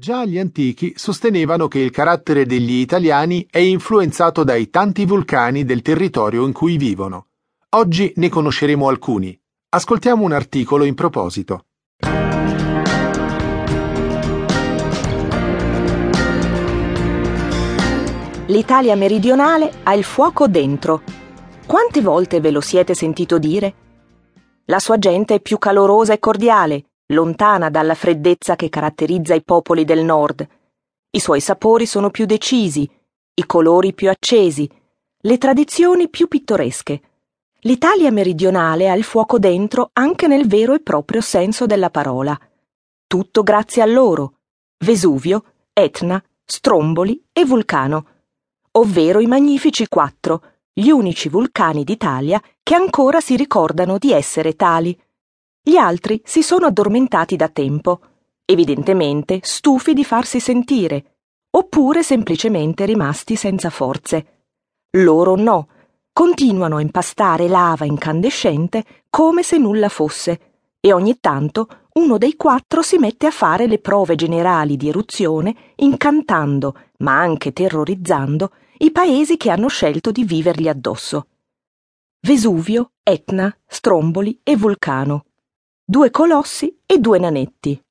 Già gli antichi sostenevano che il carattere degli italiani è influenzato dai tanti vulcani del territorio in cui vivono. Oggi ne conosceremo alcuni. Ascoltiamo un articolo in proposito. L'Italia meridionale ha il fuoco dentro. Quante volte ve lo siete sentito dire? La sua gente è più calorosa e cordiale, lontana dalla freddezza che caratterizza i popoli del nord. I suoi sapori sono più decisi, i colori più accesi, le tradizioni più pittoresche. L'Italia meridionale ha il fuoco dentro anche nel vero e proprio senso della parola. Tutto grazie a loro. Vesuvio, Etna, Stromboli e Vulcano, ovvero i magnifici quattro, gli unici vulcani d'Italia che ancora si ricordano di essere tali. Gli altri si sono addormentati da tempo, evidentemente stufi di farsi sentire, oppure semplicemente rimasti senza forze. Loro no, continuano a impastare lava incandescente come se nulla fosse, e ogni tanto uno dei quattro si mette a fare le prove generali di eruzione, incantando, ma anche terrorizzando, i paesi che hanno scelto di vivergli addosso. Vesuvio, Etna, Stromboli e Vulcano due colossi e due nanetti.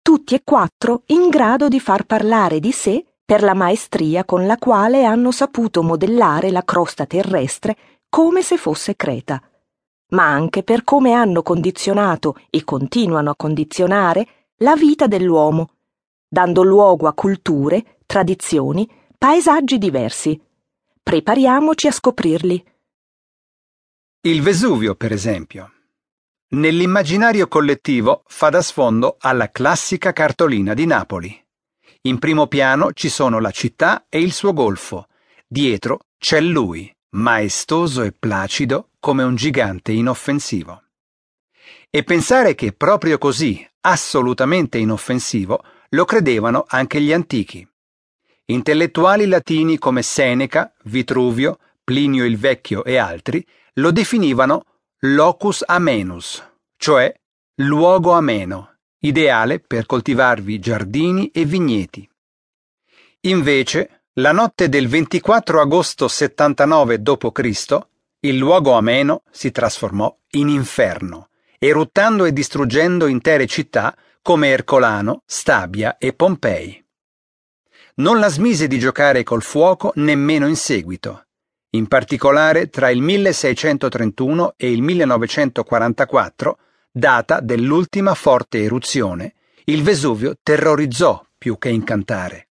Tutti e quattro in grado di far parlare di sé per la maestria con la quale hanno saputo modellare la crosta terrestre come se fosse Creta, ma anche per come hanno condizionato e continuano a condizionare la vita dell'uomo, dando luogo a culture, tradizioni, paesaggi diversi. Prepariamoci a scoprirli. Il Vesuvio, per esempio. Nell'immaginario collettivo fa da sfondo alla classica cartolina di Napoli. In primo piano ci sono la città e il suo golfo. Dietro c'è lui, maestoso e placido come un gigante inoffensivo. E pensare che proprio così, assolutamente inoffensivo, lo credevano anche gli antichi. Intellettuali latini come Seneca, Vitruvio, Plinio il Vecchio e altri lo definivano locus amenus, cioè luogo ameno, ideale per coltivarvi giardini e vigneti. Invece, la notte del 24 agosto 79 d.C., il luogo ameno si trasformò in inferno, eruttando e distruggendo intere città come Ercolano, Stabia e Pompei. Non la smise di giocare col fuoco nemmeno in seguito in particolare tra il 1631 e il 1944, data dell'ultima forte eruzione, il Vesuvio terrorizzò più che incantare.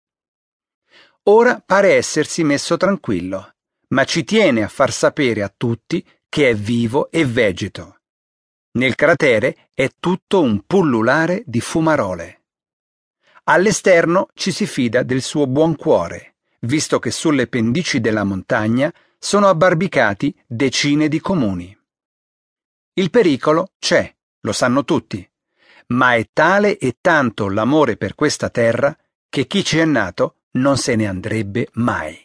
Ora pare essersi messo tranquillo, ma ci tiene a far sapere a tutti che è vivo e vegeto. Nel cratere è tutto un pullulare di fumarole. All'esterno ci si fida del suo buon cuore, visto che sulle pendici della montagna sono abbarbicati decine di comuni. Il pericolo c'è, lo sanno tutti, ma è tale e tanto l'amore per questa terra che chi ci è nato non se ne andrebbe mai.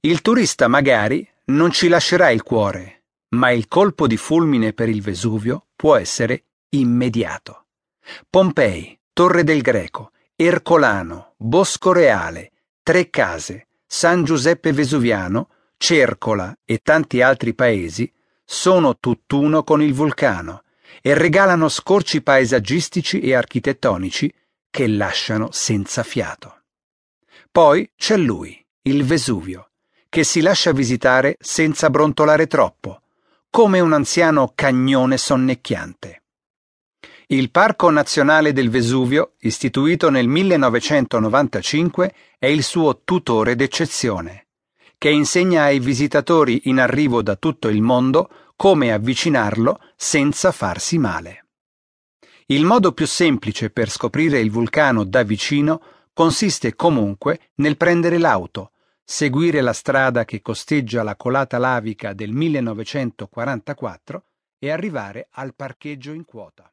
Il turista magari non ci lascerà il cuore, ma il colpo di fulmine per il Vesuvio può essere immediato. Pompei, Torre del Greco, Ercolano, Bosco Reale, Tre Case, San Giuseppe Vesuviano Cercola e tanti altri paesi sono tutt'uno con il vulcano e regalano scorci paesaggistici e architettonici che lasciano senza fiato. Poi c'è lui, il Vesuvio, che si lascia visitare senza brontolare troppo, come un anziano cagnone sonnecchiante. Il Parco Nazionale del Vesuvio, istituito nel 1995, è il suo tutore d'eccezione che insegna ai visitatori in arrivo da tutto il mondo come avvicinarlo senza farsi male. Il modo più semplice per scoprire il vulcano da vicino consiste comunque nel prendere l'auto, seguire la strada che costeggia la colata lavica del 1944 e arrivare al parcheggio in quota.